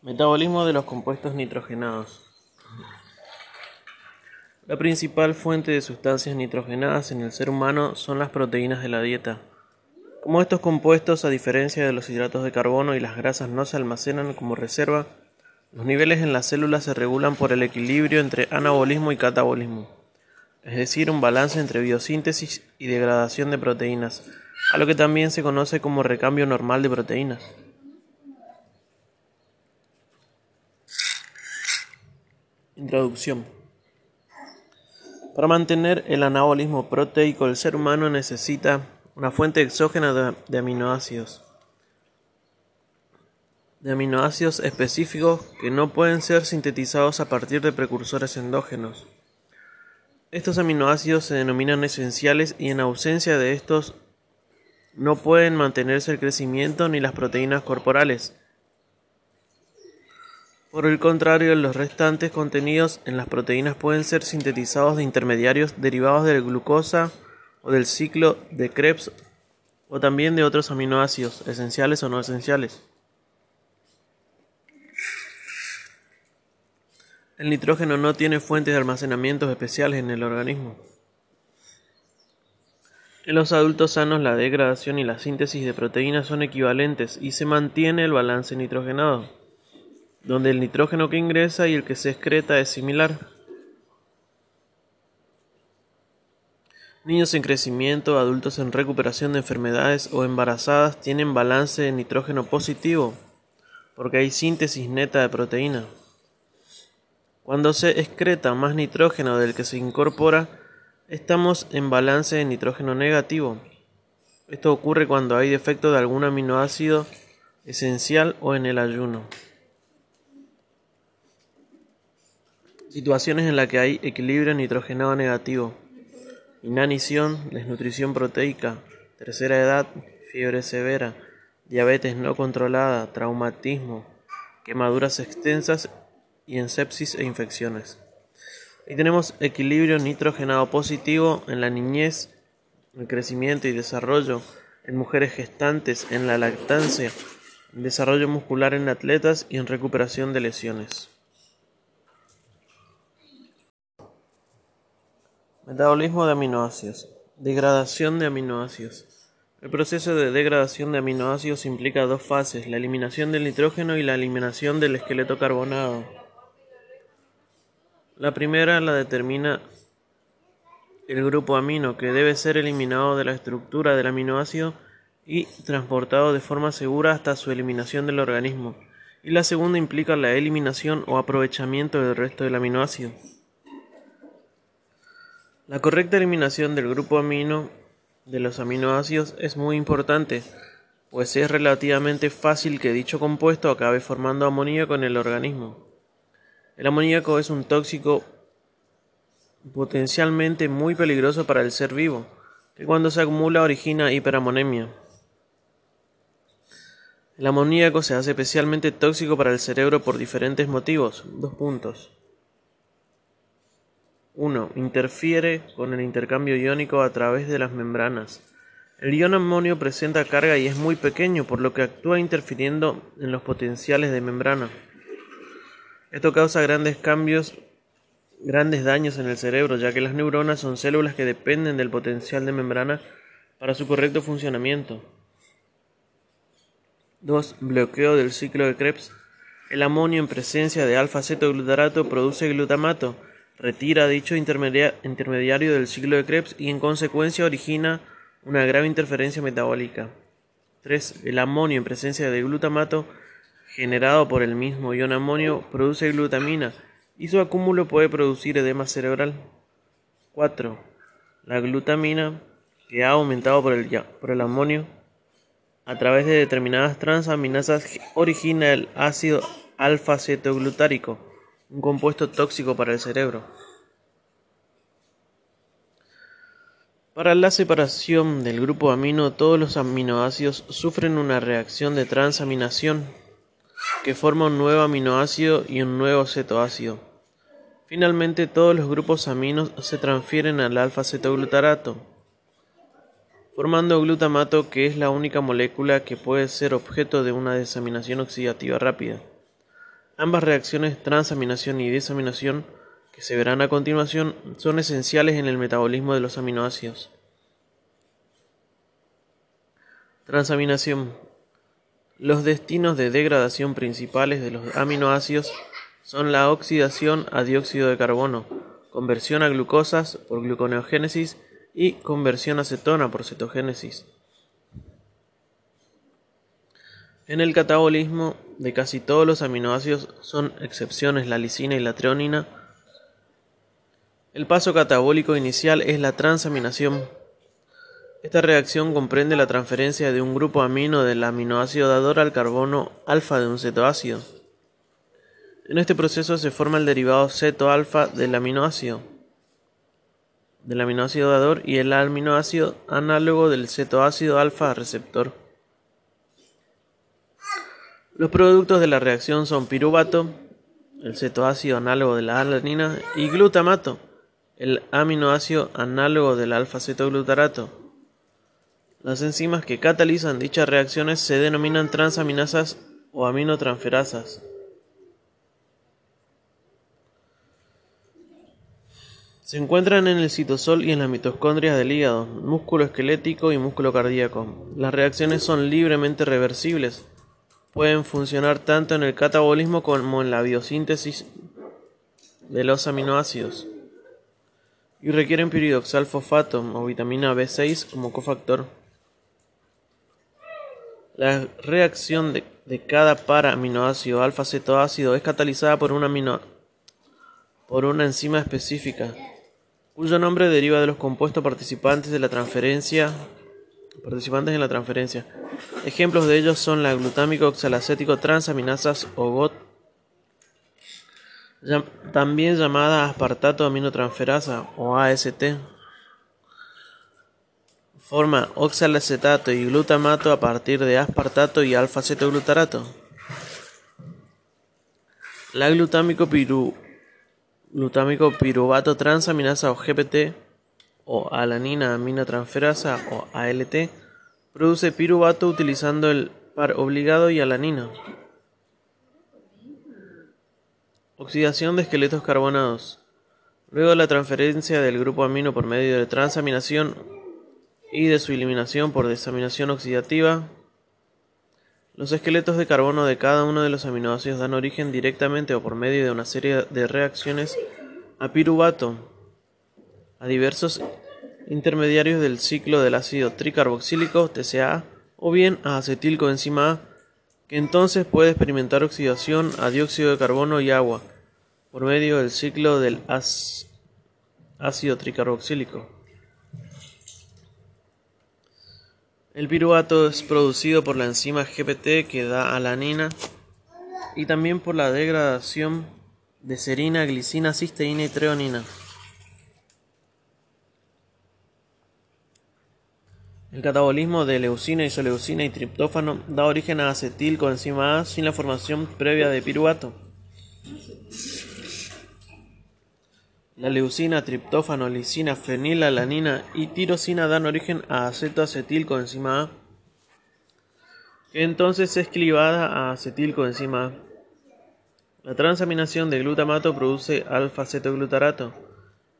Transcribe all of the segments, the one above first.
Metabolismo de los compuestos nitrogenados. La principal fuente de sustancias nitrogenadas en el ser humano son las proteínas de la dieta. Como estos compuestos, a diferencia de los hidratos de carbono y las grasas, no se almacenan como reserva, los niveles en las células se regulan por el equilibrio entre anabolismo y catabolismo, es decir, un balance entre biosíntesis y degradación de proteínas, a lo que también se conoce como recambio normal de proteínas. Introducción. Para mantener el anabolismo proteico, el ser humano necesita una fuente exógena de, aminoácidos. De aminoácidos específicos que no pueden ser sintetizados a partir de precursores endógenos. Estos aminoácidos se denominan esenciales y en ausencia de estos no pueden mantenerse el crecimiento ni las proteínas corporales. Por el contrario, los restantes contenidos en las proteínas pueden ser sintetizados de intermediarios derivados de glucosa o del ciclo de Krebs o también de otros aminoácidos, esenciales o no esenciales. El nitrógeno no tiene fuentes de almacenamiento especiales en el organismo. En los adultos sanos la degradación y la síntesis de proteínas son equivalentes y se mantiene el balance nitrogenado donde el nitrógeno que ingresa y el que se excreta es similar. Niños en crecimiento, adultos en recuperación de enfermedades o embarazadas tienen balance de nitrógeno positivo, porque hay síntesis neta de proteína. Cuando se excreta más nitrógeno del que se incorpora, estamos en balance de nitrógeno negativo. Esto ocurre cuando hay defecto de algún aminoácido esencial o en el ayuno. Situaciones en las que hay equilibrio nitrogenado negativo, inanición, desnutrición proteica, tercera edad, fiebre severa, diabetes no controlada, traumatismo, quemaduras extensas y en sepsis e infecciones. Y tenemos equilibrio nitrogenado positivo en la niñez, el crecimiento y desarrollo, en mujeres gestantes, en la lactancia, en desarrollo muscular en atletas y en recuperación de lesiones. Metabolismo de aminoácidos. Degradación de aminoácidos. El proceso de degradación de aminoácidos implica dos fases, la eliminación del nitrógeno y la eliminación del esqueleto carbonado. La primera la determina el grupo amino, que debe ser eliminado de la estructura del aminoácido y transportado de forma segura hasta su eliminación del organismo. Y la segunda implica la eliminación o aprovechamiento del resto del aminoácido. La correcta eliminación del grupo amino de los aminoácidos es muy importante, pues es relativamente fácil que dicho compuesto acabe formando amoníaco en el organismo. El amoníaco es un tóxico potencialmente muy peligroso para el ser vivo, que cuando se acumula origina hiperamonemia. El amoníaco se hace especialmente tóxico para el cerebro por diferentes motivos. Dos puntos. 1. Interfiere con el intercambio iónico a través de las membranas. El ion amonio presenta carga y es muy pequeño, por lo que actúa interfiriendo en los potenciales de membrana. Esto causa grandes cambios, grandes daños en el cerebro, ya que las neuronas son células que dependen del potencial de membrana para su correcto funcionamiento. 2. Bloqueo del ciclo de Krebs. El amonio en presencia de alfa-cetoglutarato produce glutamato, retira dicho intermediario del ciclo de Krebs y en consecuencia origina una grave interferencia metabólica. 3. El amonio en presencia de glutamato generado por el mismo ion amonio produce glutamina y su acúmulo puede producir edema cerebral. 4. La glutamina que ha aumentado por el, amonio a través de determinadas transaminasas origina el ácido alfa-cetoglutárico un compuesto tóxico para el cerebro. Para la separación del grupo amino, todos los aminoácidos sufren una reacción de transaminación que forma un nuevo aminoácido y un nuevo cetoácido. Finalmente, todos los grupos aminos se transfieren al alfa-cetoglutarato, formando glutamato que es la única molécula que puede ser objeto de una desaminación oxidativa rápida. Ambas reacciones, transaminación y desaminación, que se verán a continuación, son esenciales en el metabolismo de los aminoácidos. Transaminación. Los destinos de degradación principales de los aminoácidos son la oxidación a dióxido de carbono, conversión a glucosas por gluconeogénesis y conversión a cetona por cetogénesis. En el catabolismo de casi todos los aminoácidos, son excepciones la lisina y la treonina, el paso catabólico inicial es la transaminación. Esta reacción comprende la transferencia de un grupo amino del aminoácido dador al carbono alfa de un cetoácido. En este proceso se forma el derivado ceto-alfa del aminoácido, del aminoácido dador y el aminoácido análogo del cetoácido alfa receptor. Los productos de la reacción son piruvato, el cetoácido análogo de la alanina, y glutamato, el aminoácido análogo del alfa-cetoglutarato. Las enzimas que catalizan dichas reacciones se denominan transaminasas o aminotransferasas. Se encuentran en el citosol y en las mitocondrias del hígado, músculo esquelético y músculo cardíaco. Las reacciones son libremente reversibles pueden funcionar tanto en el catabolismo como en la biosíntesis de los aminoácidos y requieren piridoxal fosfato o vitamina B6 como cofactor. La reacción de, cada par aminoácido alfa-cetoácido es catalizada por una, por una enzima específica, cuyo nombre deriva de los compuestos participantes de la transferencia participantes en la transferencia. Ejemplos de ellos son la glutámico oxalacético transaminasas o GOT, también llamada aspartato aminotransferasa o AST. Forma oxalacetato y glutamato a partir de aspartato y alfa-cetoglutarato. La glutámico, piru, glutámico piruvato transaminasa o GPT o alanina aminotransferasa o ALT produce piruvato utilizando el par obligado y alanina. Oxidación de esqueletos carbonados. Luego de la transferencia del grupo amino por medio de transaminación y de su eliminación por desaminación oxidativa, los esqueletos de carbono de cada uno de los aminoácidos dan origen directamente o por medio de una serie de reacciones a piruvato a diversos intermediarios del ciclo del ácido tricarboxílico TCA o bien a acetilcoenzima A, que entonces puede experimentar oxidación a dióxido de carbono y agua por medio del ciclo del ácido tricarboxílico. El piruvato es producido por la enzima GPT que da alanina y también por la degradación de serina, glicina, cisteína y treonina. El catabolismo de leucina, isoleucina y triptófano da origen a acetilcoenzima A sin la formación previa de piruvato. La leucina, triptófano, lisina, fenilalanina y tirosina dan origen a acetoacetilcoenzima A, que entonces es clivada a acetilcoenzima A. La transaminación de glutamato produce alfa-cetoglutarato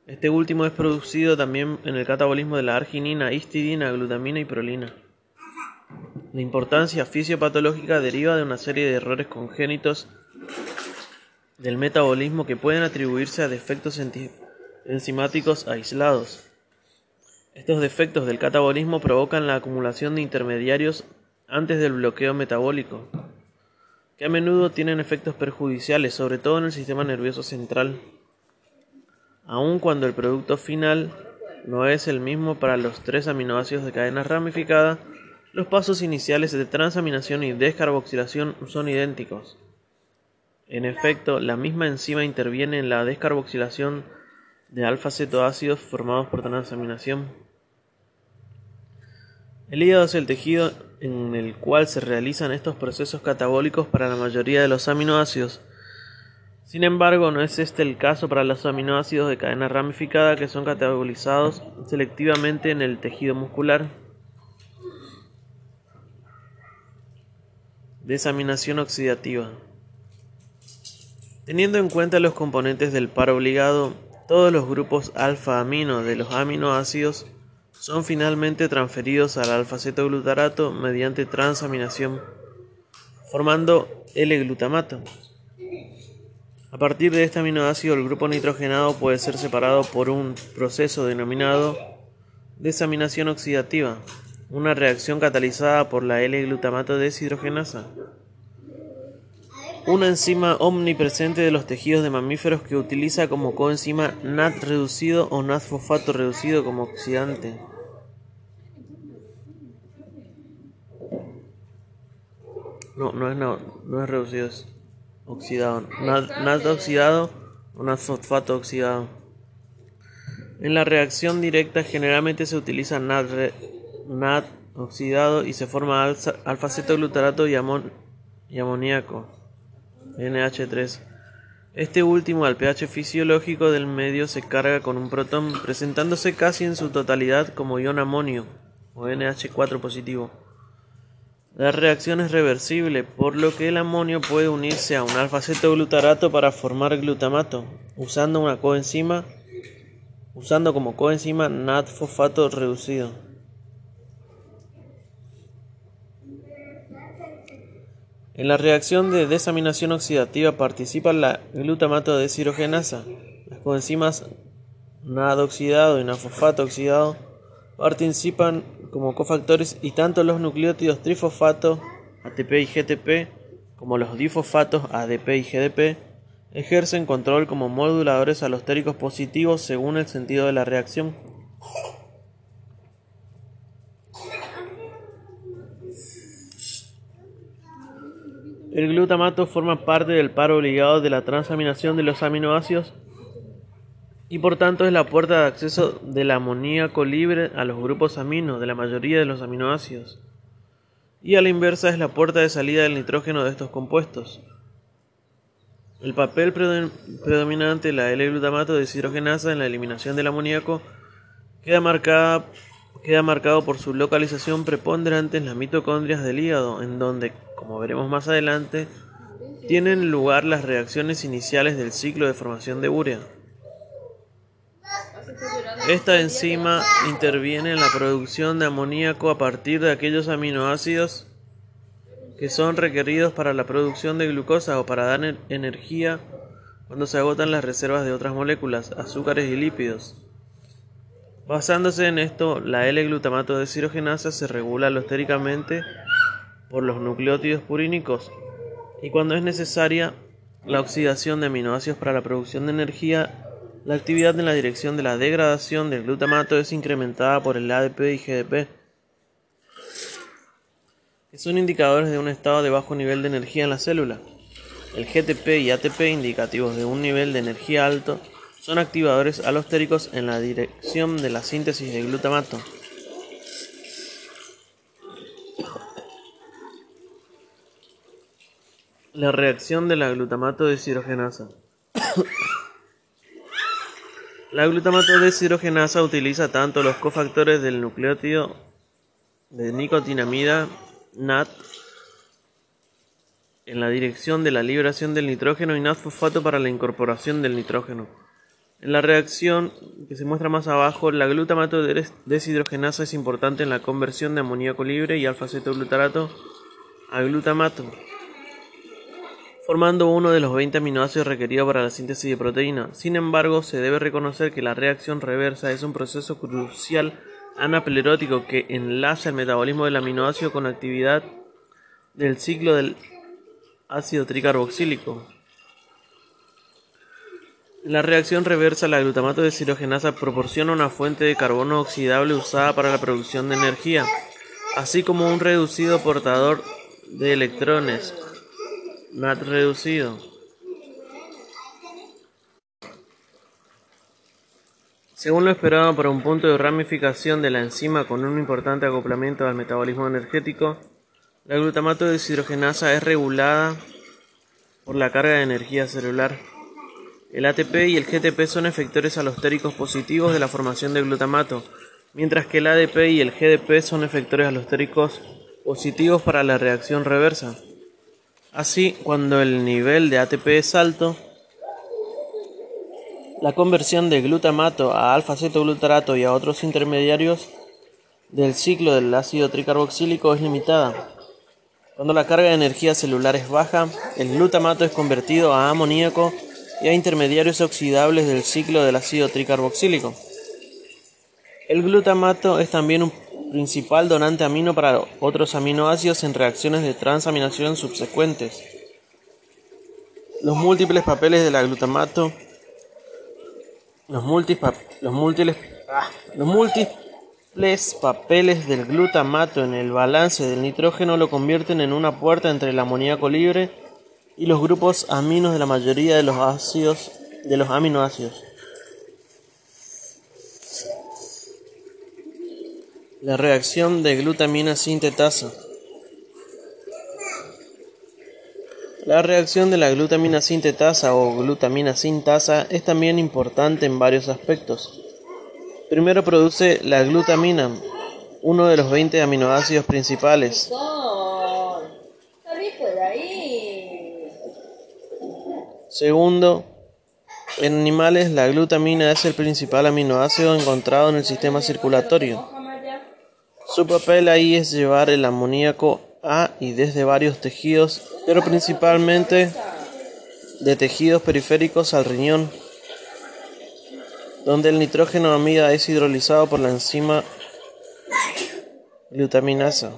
este último es producido también en el catabolismo de la arginina, histidina, glutamina y prolina. La importancia fisiopatológica deriva de una serie de errores congénitos del metabolismo que pueden atribuirse a defectos enzimáticos aislados. Estos defectos del catabolismo provocan la acumulación de intermediarios antes del bloqueo metabólico, que a menudo tienen efectos perjudiciales, sobre todo en el sistema nervioso central aun cuando el producto final no es el mismo para los tres aminoácidos de cadena ramificada, los pasos iniciales de transaminación y descarboxilación son idénticos. En efecto, la misma enzima interviene en la descarboxilación de alfa-cetoácidos formados por transaminación. El hígado es el tejido en el cual se realizan estos procesos catabólicos para la mayoría de los aminoácidos. Sin embargo, no es este el caso para los aminoácidos de cadena ramificada que son catabolizados selectivamente en el tejido muscular. Desaminación oxidativa. Teniendo en cuenta los componentes del par obligado, todos los grupos alfa-amino de los aminoácidos son finalmente transferidos al alfa-cetoglutarato mediante transaminación, formando L-glutamato. A partir de este aminoácido, el grupo nitrogenado puede ser separado por un proceso denominado desaminación oxidativa, una reacción catalizada por la L-glutamato deshidrogenasa una enzima omnipresente de los tejidos de mamíferos que utiliza como coenzima NAT reducido o NAT fosfato reducido como oxidante. No, no es, no, no es reducido, oxidado. NAT, oxidado o NAT fosfato oxidado. En la reacción directa generalmente se utiliza NAT oxidado y se forma alfa-cetoglutarato y, y amoníaco. NH3. Este último al pH fisiológico del medio se carga con un protón, presentándose casi en su totalidad como ion amonio o NH4 positivo. La reacción es reversible, por lo que el amonio puede unirse a un alfa-cetoglutarato para formar glutamato, usando una coenzima usando como coenzima NAT-fosfato reducido. En la reacción de desaminación oxidativa participa la glutamato deshidrogenasa. Las coenzimas NAD oxidado y NAD-fosfato oxidado participan como cofactores y tanto los nucleótidos trifosfato ATP y GTP como los difosfatos ADP y GDP ejercen control como moduladores alostéricos positivos según el sentido de la reacción. El glutamato forma parte del par obligado de la transaminación de los aminoácidos y por tanto es la puerta de acceso del amoníaco libre a los grupos amino de la mayoría de los aminoácidos. Y a la inversa es la puerta de salida del nitrógeno de estos compuestos. El papel predominante de la L-glutamato deshidrogenasa en la eliminación del amoníaco queda, queda marcado por su localización preponderante en las mitocondrias del hígado, en donde como veremos más adelante, tienen lugar las reacciones iniciales del ciclo de formación de urea. Esta enzima interviene en la producción de amoníaco a partir de aquellos aminoácidos que son requeridos para la producción de glucosa o para dar energía cuando se agotan las reservas de otras moléculas, azúcares y lípidos. Basándose en esto, la L-glutamato de cirogenasa se regula alostéricamente por los nucleótidos purínicos y cuando es necesaria la oxidación de aminoácidos para la producción de energía, la actividad en la dirección de la degradación del glutamato es incrementada por el ADP y GDP, que son indicadores de un estado de bajo nivel de energía en la célula. El GTP y ATP, indicativos de un nivel de energía alto, son activadores alostéricos en la dirección de la síntesis de glutamato. La reacción de la glutamato deshidrogenasa. La glutamato deshidrogenasa utiliza tanto los cofactores del nucleótido de nicotinamida NAT en la dirección de la liberación del nitrógeno y NAT-fosfato para la incorporación del nitrógeno. En la reacción que se muestra más abajo, la glutamato deshidrogenasa es importante en la conversión de amoníaco libre y alfa-cetoglutarato a glutamato formando uno de los 20 aminoácidos requeridos para la síntesis de proteína. Sin embargo, se debe reconocer que la reacción reversa es un proceso crucial anaplerótico que enlaza el metabolismo del aminoácido con actividad del ciclo del ácido tricarboxílico. La reacción reversa, la glutamato de cirogenasa proporciona una fuente de carbono oxidable usada para la producción de energía, así como un reducido portador de electrones NAT reducido. Según lo esperado para un punto de ramificación de la enzima con un importante acoplamiento al metabolismo energético, la glutamato deshidrogenasa es regulada por la carga de energía celular. El ATP y el GTP son efectores alostéricos positivos de la formación de glutamato, mientras que el ADP y el GDP son efectores alostéricos positivos para la reacción reversa. Así, cuando el nivel de ATP es alto, La conversión de glutamato a alfa-cetoglutarato y a otros intermediarios del ciclo del ácido tricarboxílico es limitada. Cuando la carga de energía celular es baja, el glutamato es convertido a amoníaco y a intermediarios oxidables del ciclo del ácido tricarboxílico. El glutamato es también un principal donante amino para otros aminoácidos en reacciones de transaminación subsecuentes. Los múltiples papeles del glutamato los, los, múltiples, ah, los múltiples papeles del glutamato en el balance del nitrógeno lo convierten en una puerta entre el amoníaco libre y los grupos aminos de la mayoría de los ácidos de los aminoácidos. La reacción de glutamina sintetasa. La reacción de la glutamina sintetasa o glutamina sintasa es también importante en varios aspectos. Primero produce la glutamina, uno de los 20 aminoácidos principales. Segundo, en animales la glutamina es el principal aminoácido encontrado en el sistema circulatorio. Su papel ahí es llevar el amoníaco a y desde varios tejidos, pero principalmente de tejidos periféricos al riñón, donde el nitrógeno amida es hidrolizado por la enzima glutaminasa.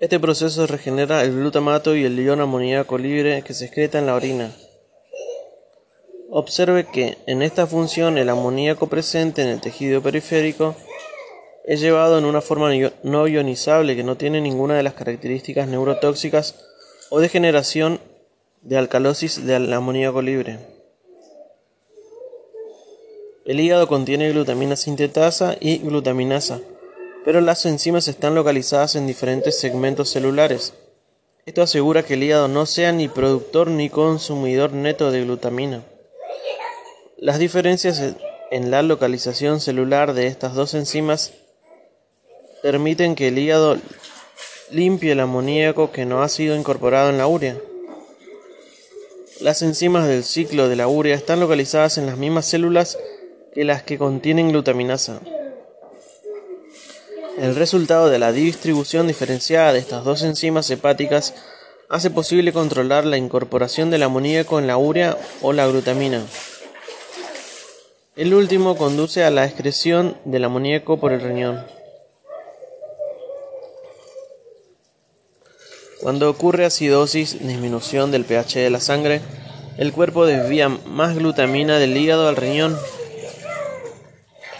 Este proceso regenera el glutamato y el ion amoníaco libre que se excreta en la orina. Observe que en esta función el amoníaco presente en el tejido periférico es llevado en una forma no ionizable que no tiene ninguna de las características neurotóxicas o de generación de alcalosis del amoníaco libre. El hígado contiene glutamina sintetasa y glutaminasa, pero las enzimas están localizadas en diferentes segmentos celulares. Esto asegura que el hígado no sea ni productor ni consumidor neto de glutamina. Las diferencias en la localización celular de estas dos enzimas permiten que el hígado limpie el amoníaco que no ha sido incorporado en la urea. Las enzimas del ciclo de la urea están localizadas en las mismas células que las que contienen glutaminasa. El resultado de la distribución diferenciada de estas dos enzimas hepáticas hace posible controlar la incorporación del amoníaco en la urea o la glutamina. El último conduce a la excreción del amoníaco por el riñón. Cuando ocurre acidosis, disminución del pH de la sangre, el cuerpo desvía más glutamina del hígado al riñón.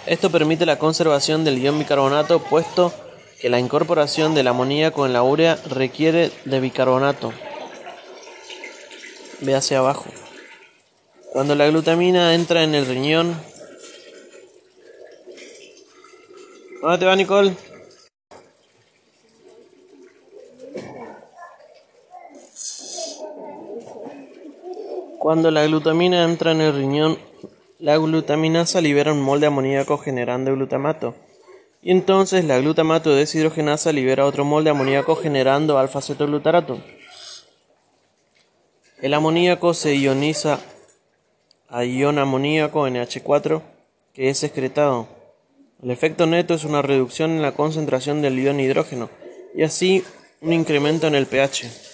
Esto permite la conservación del ion bicarbonato, puesto que la incorporación del amoníaco en la urea requiere de bicarbonato. Ve hacia abajo. Cuando la glutamina entra en el riñón. ¿Dónde te va, Nicole? Cuando la glutamina entra en el riñón, la glutaminasa libera un mol de amoníaco generando glutamato. Y entonces la glutamato deshidrogenasa libera otro mol de amoníaco generando alfa-cetoglutarato. El amoníaco se ioniza a ion amoníaco NH4 que es excretado. El efecto neto es una reducción en la concentración del ion hidrógeno y así un incremento en el pH.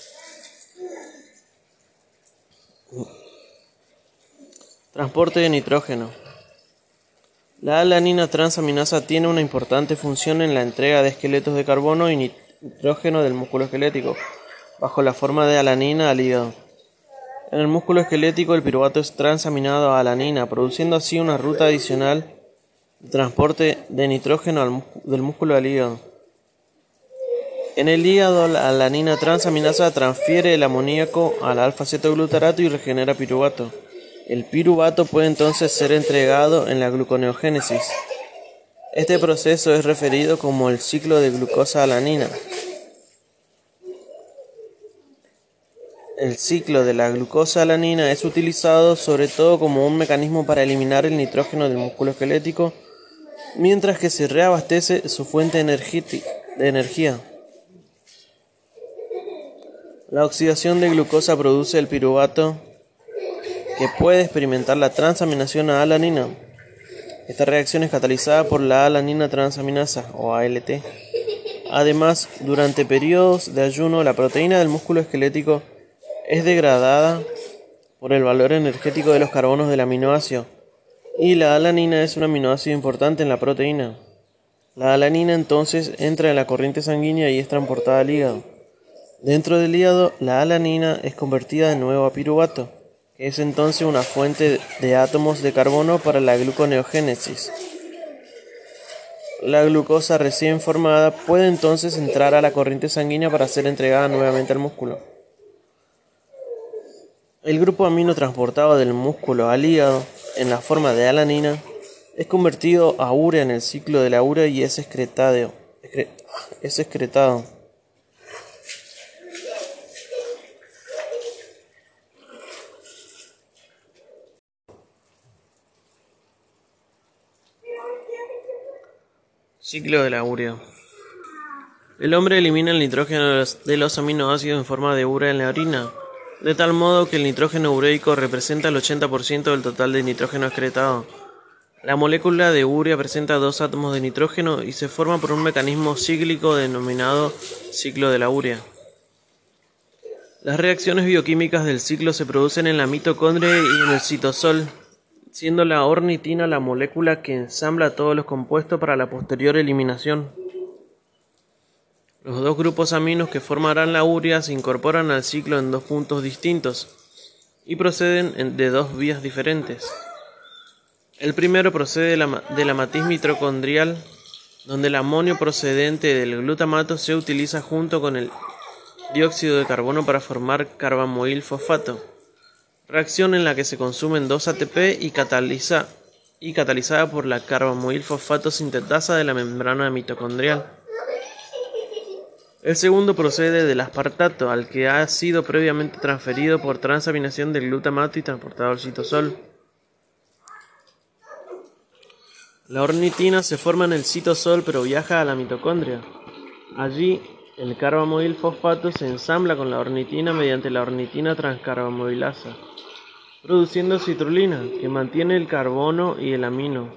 Transporte de nitrógeno. La alanina transaminasa tiene una importante función en la entrega de esqueletos de carbono y nitrógeno del músculo esquelético, bajo la forma de alanina al hígado. En el músculo esquelético el piruvato es transaminado a alanina, produciendo así una ruta adicional de transporte de nitrógeno del músculo al hígado. En el hígado, la alanina transaminasa transfiere el amoníaco al alfa-cetoglutarato y regenera piruvato. El piruvato puede entonces ser entregado en la gluconeogénesis. Este proceso es referido como el ciclo de glucosa-alanina. El ciclo de la glucosa-alanina es utilizado sobre todo como un mecanismo para eliminar el nitrógeno del músculo esquelético, mientras que se reabastece su fuente de energía. La oxidación de glucosa produce el piruvato que puede experimentar la transaminación a alanina. Esta reacción es catalizada por la alanina transaminasa o ALT. Además, durante periodos de ayuno, la proteína del músculo esquelético es degradada por el valor energético de los carbonos del aminoácido y la alanina es un aminoácido importante en la proteína. La alanina entonces entra en la corriente sanguínea y es transportada al hígado. Dentro del hígado, la alanina es convertida de nuevo a piruvato, es entonces una fuente de átomos de carbono para la gluconeogénesis. La glucosa recién formada puede entonces entrar a la corriente sanguínea para ser entregada nuevamente al músculo. El grupo amino transportado del músculo al hígado en la forma de alanina es convertido a urea en el ciclo de la urea y es excretado. Ciclo de la urea. El hombre elimina el nitrógeno de los aminoácidos en forma de urea en la orina de tal modo que el nitrógeno ureico representa el 80% del total de nitrógeno excretado. La molécula de urea presenta dos átomos de nitrógeno y se forma por un mecanismo cíclico denominado ciclo de la urea. Las reacciones bioquímicas del ciclo se producen en la mitocondria y en el citosol, siendo la ornitina la molécula que ensambla todos los compuestos para la posterior eliminación. Los dos grupos aminos que formarán la urea se incorporan al ciclo en dos puntos distintos y proceden de dos vías diferentes. El primero procede de la, matiz mitocondrial, donde el amonio procedente del glutamato se utiliza junto con el dióxido de carbono para formar carbamoil fosfato, reacción en la que se consumen dos ATP y, cataliza, y catalizada por la carbamoil fosfato sintetasa de la membrana mitocondrial. El segundo procede del aspartato, al que ha sido previamente transferido por transaminación del glutamato y transportado al citosol. La ornitina se forma en el citosol pero viaja a la mitocondria. Allí, el carbamoil fosfato se ensambla con la ornitina mediante la ornitina transcarbamilasa, produciendo citrulina, que mantiene el carbono y el amino.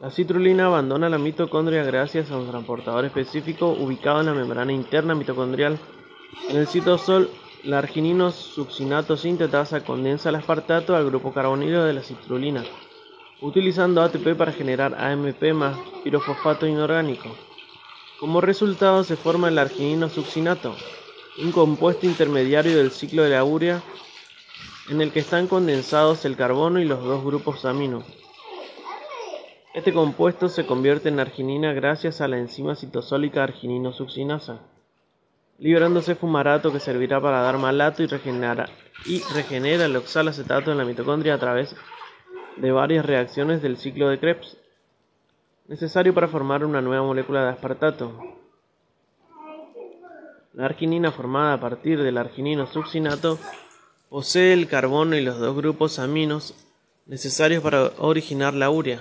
La citrulina abandona la mitocondria gracias a un transportador específico ubicado en la membrana interna mitocondrial. En el citosol, la arginino succinato sintetasa condensa el aspartato al grupo carbonilo de la citrulina, utilizando ATP para generar AMP más pirofosfato inorgánico. Como resultado se forma el arginino succinato, un compuesto intermediario del ciclo de la urea en el que están condensados el carbono y los dos grupos amino. Este compuesto se convierte en arginina gracias a la enzima citosólica arginino-succinasa, liberándose fumarato que servirá para dar malato y, y regenera el oxalacetato en la mitocondria a través de varias reacciones del ciclo de Krebs, necesario para formar una nueva molécula de aspartato. La arginina formada a partir del arginino-succinato posee el carbono y los dos grupos aminos necesarios para originar la urea.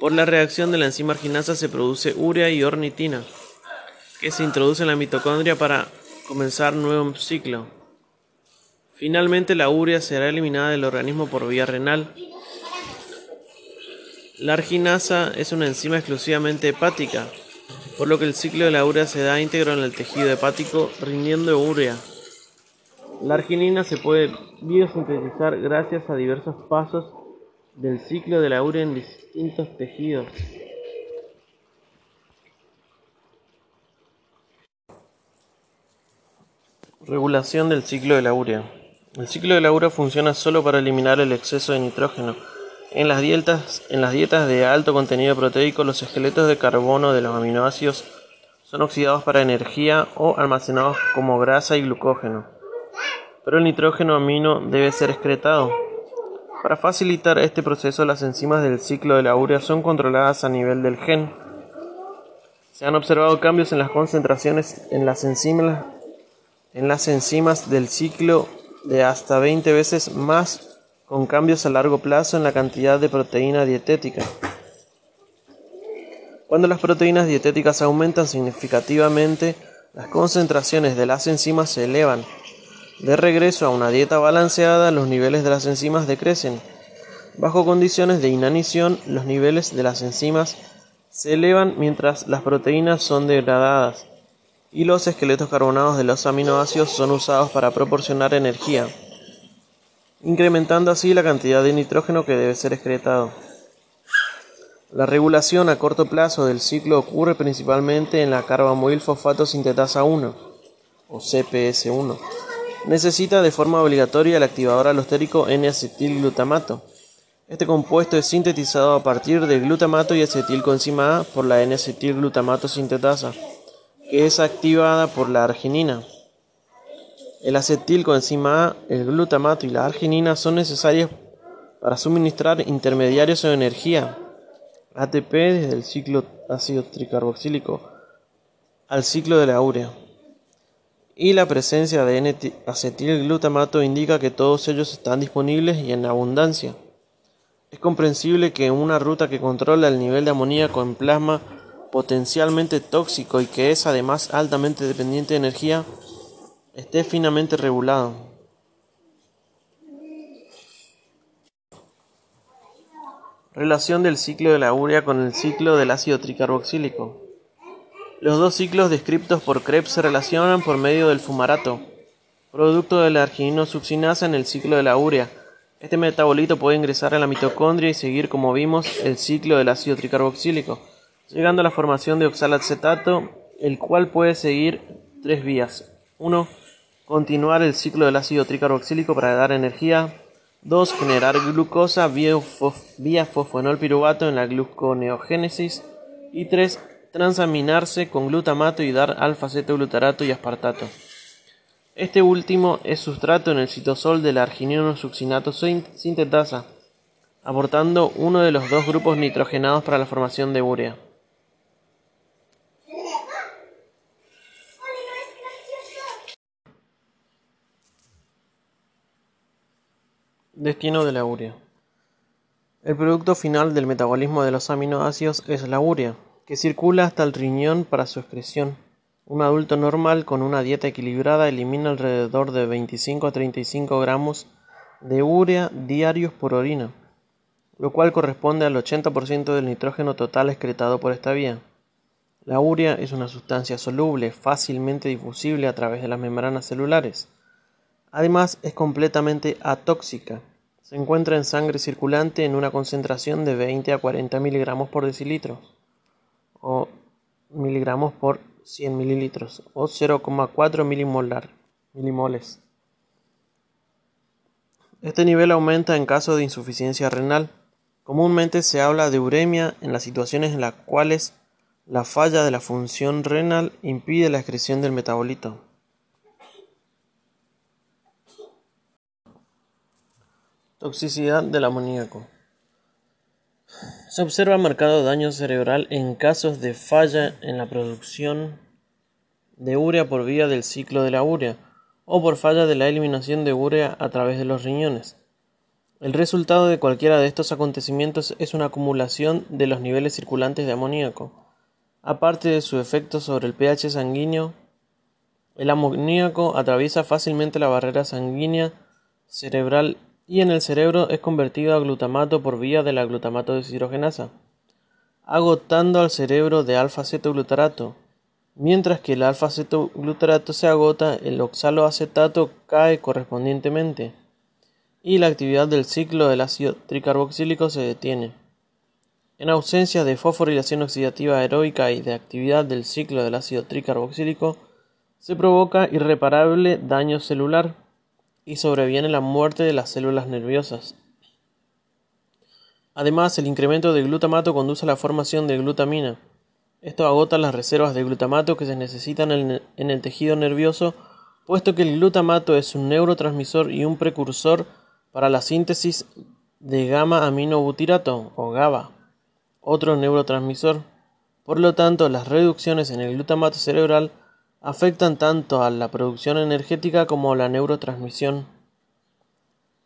Por la reacción de la enzima arginasa se produce urea y ornitina, que se introduce en la mitocondria para comenzar nuevo ciclo. Finalmente la urea será eliminada del organismo por vía renal. La arginasa es una enzima exclusivamente hepática, por lo que el ciclo de la urea se da íntegro en el tejido hepático rindiendo urea. La arginina se puede biosintetizar gracias a diversos pasos del ciclo de la urea en distintos tejidos. Regulación del ciclo de la urea. El ciclo de la urea funciona solo para eliminar el exceso de nitrógeno. En las, dietas, en las dietas de alto contenido proteico, los esqueletos de carbono de los aminoácidos son oxidados para energía o almacenados como grasa y glucógeno. Pero el nitrógeno amino debe ser excretado, para facilitar este proceso, las enzimas del ciclo de la urea son controladas a nivel del gen. Se han observado cambios en las concentraciones en las enzimas, del ciclo de hasta 20 veces más con cambios a largo plazo en la cantidad de proteína dietética. Cuando las proteínas dietéticas aumentan significativamente, las concentraciones de las enzimas se elevan, De regreso a una dieta balanceada, los niveles de las enzimas decrecen. Bajo condiciones de inanición, los niveles de las enzimas se elevan mientras las proteínas son degradadas y los esqueletos carbonados de los aminoácidos son usados para proporcionar energía, incrementando así la cantidad de nitrógeno que debe ser excretado. La regulación a corto plazo del ciclo ocurre principalmente en la carbamoil fosfato sintetasa 1 o CPS1. Necesita de forma obligatoria el activador alostérico N-acetilglutamato. Este compuesto es sintetizado a partir de glutamato y acetilcoenzima A por la N-acetilglutamato sintetasa, que es activada por la arginina. El acetilcoenzima A, el glutamato y la arginina son necesarios para suministrar intermediarios de energía ATP desde el ciclo ácido tricarboxílico al ciclo de la urea. Y la presencia de N-acetilglutamato indica que todos ellos están disponibles y en abundancia. Es comprensible que una ruta que controla el nivel de amoníaco en plasma potencialmente tóxico y que es además altamente dependiente de energía esté finamente regulado. Relación del ciclo de la urea con el ciclo del ácido tricarboxílico. Los dos ciclos descritos por Krebs se relacionan por medio del fumarato, producto de la argininosuccinasa en el ciclo de la urea. Este metabolito puede ingresar a la mitocondria y seguir, como vimos, el ciclo del ácido tricarboxílico, llegando a la formación de oxalacetato, el cual puede seguir tres vías. 1. Continuar el ciclo del ácido tricarboxílico para dar energía. 2. Generar glucosa vía, piruvato en la gluconeogénesis. Y 3. Transaminarse con glutamato y dar alfa-cetoglutarato y aspartato. Este último es sustrato en el citosol del argininosuccinato sintetasa, aportando uno de los dos grupos nitrogenados para la formación de urea. Destino de la urea. El producto final del metabolismo de los aminoácidos es la urea, que circula hasta el riñón para su excreción. Un adulto normal con una dieta equilibrada elimina alrededor de 25 a 35 gramos de urea diarios por orina, lo cual corresponde al 80% del nitrógeno total excretado por esta vía. La urea es una sustancia soluble, fácilmente difusible a través de las membranas celulares. Además, es completamente atóxica. Se encuentra en sangre circulante en una concentración de 20 a 40 miligramos por decilitro o miligramos por 100 mililitros o 0,4 milimolar, milimoles. Este nivel aumenta en caso de insuficiencia renal. Comúnmente se habla de uremia en las situaciones en las cuales la falla de la función renal impide la excreción del metabolito. Toxicidad del amoníaco. Se observa marcado daño cerebral en casos de falla en la producción de urea por vía del ciclo de la urea o por falla de la eliminación de urea a través de los riñones. El resultado de cualquiera de estos acontecimientos es una acumulación de los niveles circulantes de amoníaco. Aparte de su efecto sobre el pH sanguíneo, el amoníaco atraviesa fácilmente la barrera sanguínea cerebral y en el cerebro es convertido a glutamato por vía de la glutamato deshidrogenasa, agotando al cerebro de alfa-cetoglutarato. Mientras que el alfa-cetoglutarato se agota, el oxaloacetato cae correspondientemente y la actividad del ciclo del ácido tricarboxílico se detiene. En ausencia de fosforilación oxidativa heroica y de actividad del ciclo del ácido tricarboxílico, se provoca irreparable daño celular y sobreviene la muerte de las células nerviosas. Además, el incremento de glutamato conduce a la formación de glutamina. Esto agota las reservas de glutamato que se necesitan en el tejido nervioso, puesto que el glutamato es un neurotransmisor y un precursor para la síntesis de gamma aminobutirato o GABA, otro neurotransmisor. Por lo tanto, las reducciones en el glutamato cerebral afectan tanto a la producción energética como a la neurotransmisión.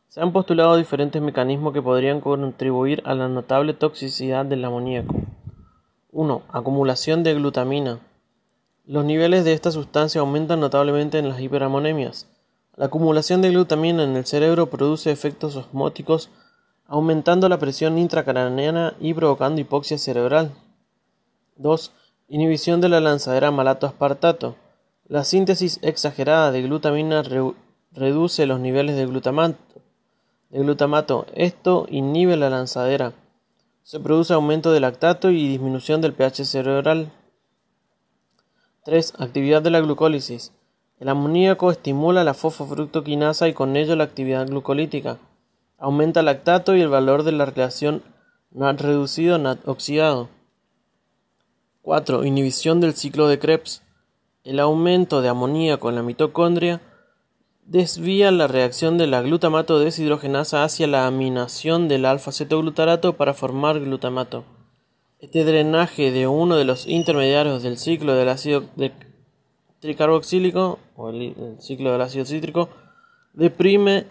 Se han postulado diferentes mecanismos que podrían contribuir a la notable toxicidad del amoníaco. 1. Acumulación de glutamina. Los niveles de esta sustancia aumentan notablemente en las hiperamonemias, La acumulación de glutamina en el cerebro produce efectos osmóticos, aumentando la presión intracraneana y provocando hipoxia cerebral. 2. Inhibición de la lanzadera malato-aspartato. La síntesis exagerada de glutamina reduce los niveles de glutamato. Esto inhibe la lanzadera. Se produce aumento del lactato y disminución del pH cerebral. 3. Actividad de la glucólisis. El amoníaco estimula la fosfofructoquinasa y con ello la actividad glucolítica. Aumenta el lactato y el valor de la relación NAT reducido NAT oxidado. 4. Inhibición del ciclo de Krebs. El aumento de amoníaco en la mitocondria desvía la reacción de la glutamato deshidrogenasa hacia la aminación del alfa-cetoglutarato para formar glutamato. Este drenaje de uno de los intermediarios del ciclo del ácido tricarboxílico o el, ciclo del ácido cítrico deprime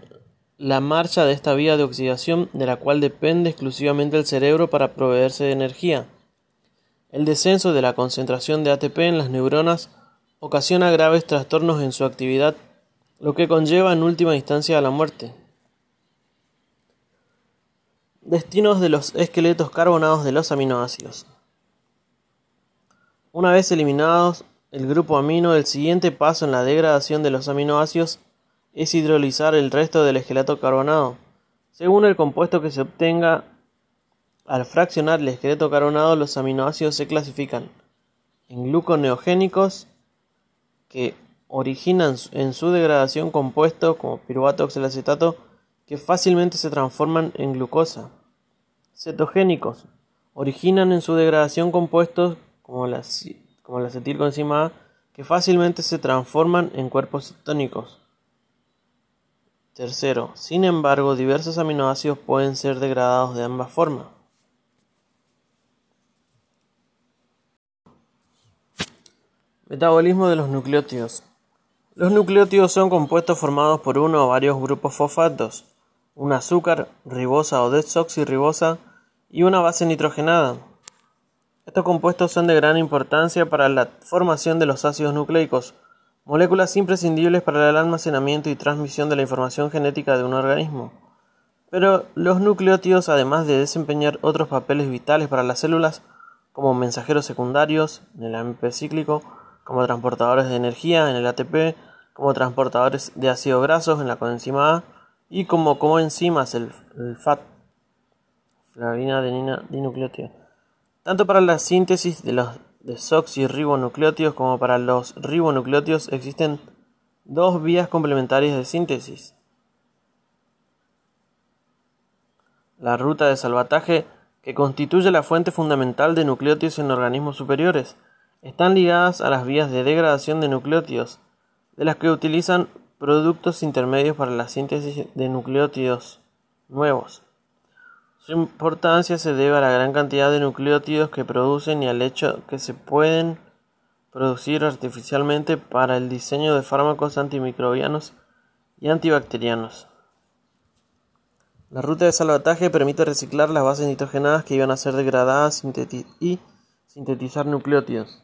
la marcha de esta vía de oxidación de la cual depende exclusivamente el cerebro para proveerse de energía. El descenso de la concentración de ATP en las neuronas ocasiona graves trastornos en su actividad, lo que conlleva en última instancia a la muerte. Destinos de los esqueletos carbonados de los aminoácidos. Una vez eliminados el grupo amino, el siguiente paso en la degradación de los aminoácidos es hidrolizar el resto del esqueleto carbonado. Según el compuesto que se obtenga al fraccionar el esqueleto carbonado, los aminoácidos se clasifican en gluconeogénicos, que originan en su degradación compuestos como piruvato oxalacetato que fácilmente se transforman en glucosa. Cetogénicos originan en su degradación compuestos como la como la acetilcoenzima A, que fácilmente se transforman en cuerpos cetónicos. Tercero, sin embargo, diversos aminoácidos pueden ser degradados de ambas formas. Metabolismo de los nucleótidos. Los nucleótidos son compuestos formados por uno o varios grupos fosfatos, un azúcar, ribosa o desoxirribosa y una base nitrogenada. Estos compuestos son de gran importancia para la formación de los ácidos nucleicos, moléculas imprescindibles para el almacenamiento y transmisión de la información genética de un organismo. Pero los nucleótidos, además de desempeñar otros papeles vitales para las células, como mensajeros secundarios en el AMP cíclico, como transportadores de energía en el ATP, como transportadores de ácidos grasos en la coenzima A y como coenzimas el, el FAT, flavina adenina dinucleótida tanto para la síntesis de los desoxirribonucleótidos como para los ribonucleótidos existen dos vías complementarias de síntesis. La ruta de salvataje, que constituye la fuente fundamental de nucleótidos en organismos superiores, están ligadas a las vías de degradación de nucleótidos, de las que utilizan productos intermedios para la síntesis de nucleótidos nuevos. Su importancia se debe a la gran cantidad de nucleótidos que producen y al hecho que se pueden producir artificialmente para el diseño de fármacos antimicrobianos y antibacterianos. La ruta de salvataje permite reciclar las bases nitrogenadas que iban a ser degradadas y sintetizar nucleótidos.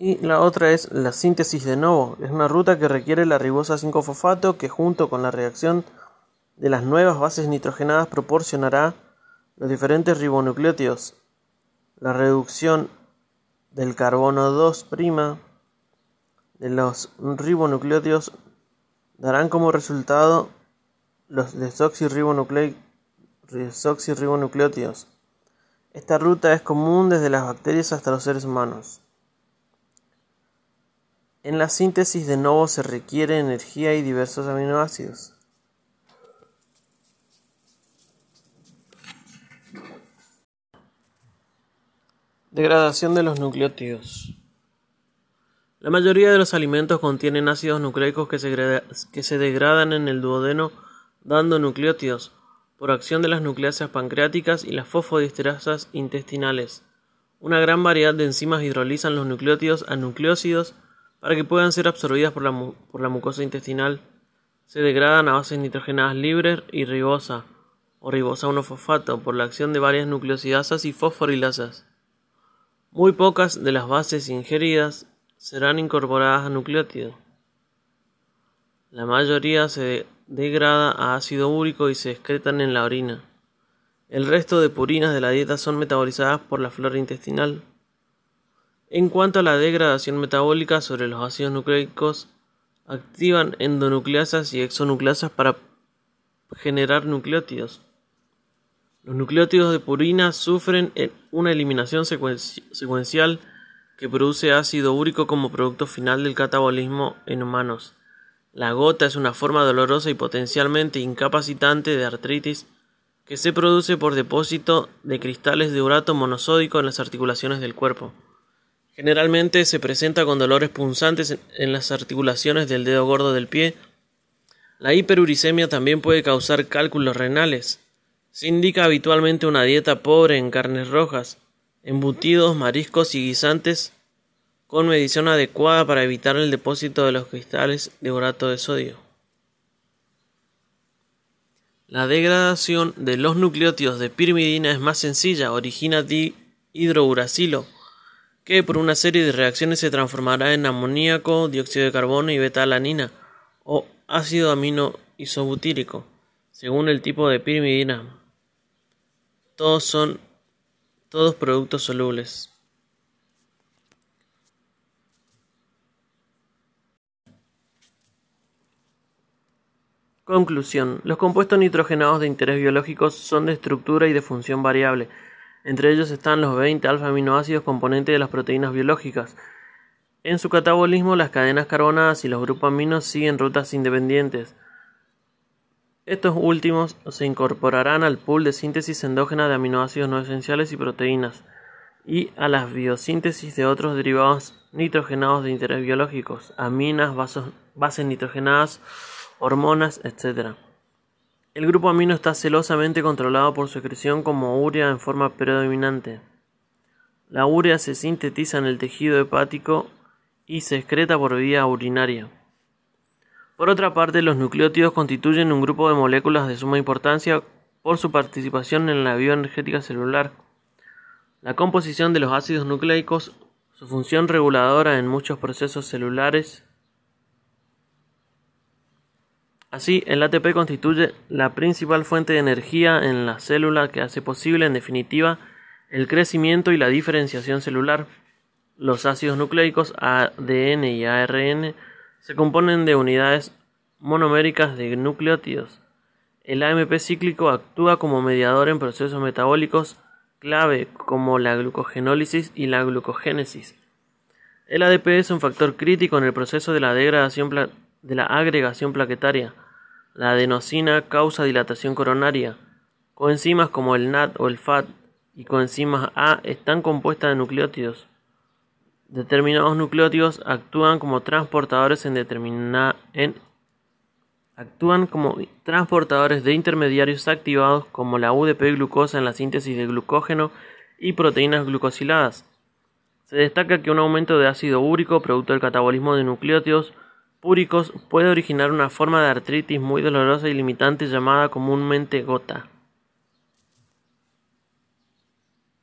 Y la otra es la síntesis de novo. Es una ruta que requiere la ribosa 5-fosfato que junto con la reacción de las nuevas bases nitrogenadas proporcionará los diferentes ribonucleótidos. La reducción del carbono 2' de los ribonucleótidos darán como resultado los desoxirribonucleótidos. Esta ruta es común desde las bacterias hasta los seres humanos. En la síntesis de novo se requiere energía y diversos aminoácidos. Degradación de los nucleótidos. La mayoría de los alimentos contienen ácidos nucleicos que se, degradan en el duodeno dando nucleótidos por acción de las nucleáceas pancreáticas y las fosfodiesterasas intestinales. Una gran variedad de enzimas hidrolizan los nucleótidos a nucleósidos para que puedan ser absorbidas por la, mucosa intestinal. Se degradan a bases nitrogenadas libres y ribosa o ribosa 1-fosfato por la acción de varias nucleosidasas y fosforilasas. Muy pocas de las bases ingeridas serán incorporadas a nucleótidos. La mayoría se degrada a ácido úrico y se excretan en la orina. El resto de purinas de la dieta son metabolizadas por la flora intestinal. En cuanto a la degradación metabólica sobre los ácidos nucleicos, activan endonucleasas y exonucleasas para generar nucleótidos. Los nucleótidos de purina sufren una eliminación secuencial que produce ácido úrico como producto final del catabolismo en humanos. La gota es una forma dolorosa y potencialmente incapacitante de artritis que se produce por depósito de cristales de urato monosódico en las articulaciones del cuerpo. Generalmente se presenta con dolores punzantes en las articulaciones del dedo gordo del pie. La hiperuricemia también puede causar cálculos renales. Se indica habitualmente una dieta pobre en carnes rojas, embutidos, mariscos y guisantes con medición adecuada para evitar el depósito de los cristales de borato de sodio. La degradación de los nucleótidos de pirimidina es más sencilla, origina dihidrouracilo, que por una serie de reacciones se transformará en amoníaco, dióxido de carbono y beta-alanina o ácido amino isobutírico, según el tipo de pirimidina. Todos son todos productos solubles. Conclusión. Los compuestos nitrogenados de interés biológico son de estructura y de función variable. Entre ellos están los 20 alfa-aminoácidos componentes de las proteínas biológicas. En su catabolismo, las cadenas carbonadas y los grupos aminos siguen rutas independientes. Estos últimos se incorporarán al pool de síntesis endógena de aminoácidos no esenciales y proteínas, y a las biosíntesis de otros derivados nitrogenados de interés biológicos, aminas, bases nitrogenadas, hormonas, etc. El grupo amino está celosamente controlado por su excreción como urea en forma predominante. La urea se sintetiza en el tejido hepático y se excreta por vía urinaria. Por otra parte, los nucleótidos constituyen un grupo de moléculas de suma importancia por su participación en la bioenergética celular. La composición de los ácidos nucleicos, su función reguladora en muchos procesos celulares Así, el ATP constituye la principal fuente de energía en la célula que hace posible, en definitiva, el crecimiento y la diferenciación celular. Los ácidos nucleicos ADN y ARN se componen de unidades monoméricas de nucleótidos. El AMP cíclico actúa como mediador en procesos metabólicos clave como la glucogenólisis y la glucogénesis. El ADP es un factor crítico en el proceso de la degradación de la agregación plaquetaria. La adenosina causa dilatación coronaria. Coenzimas como el NAT o el FAT y coenzimas A están compuestas de nucleótidos. Determinados nucleótidos actúan como transportadores en en actúan como transportadores de intermediarios activados como la UDP glucosa en la síntesis de glucógeno y proteínas glucosiladas. Se destaca que un aumento de ácido úrico producto del catabolismo de nucleótidos púricos puede originar una forma de artritis muy dolorosa y limitante llamada comúnmente gota.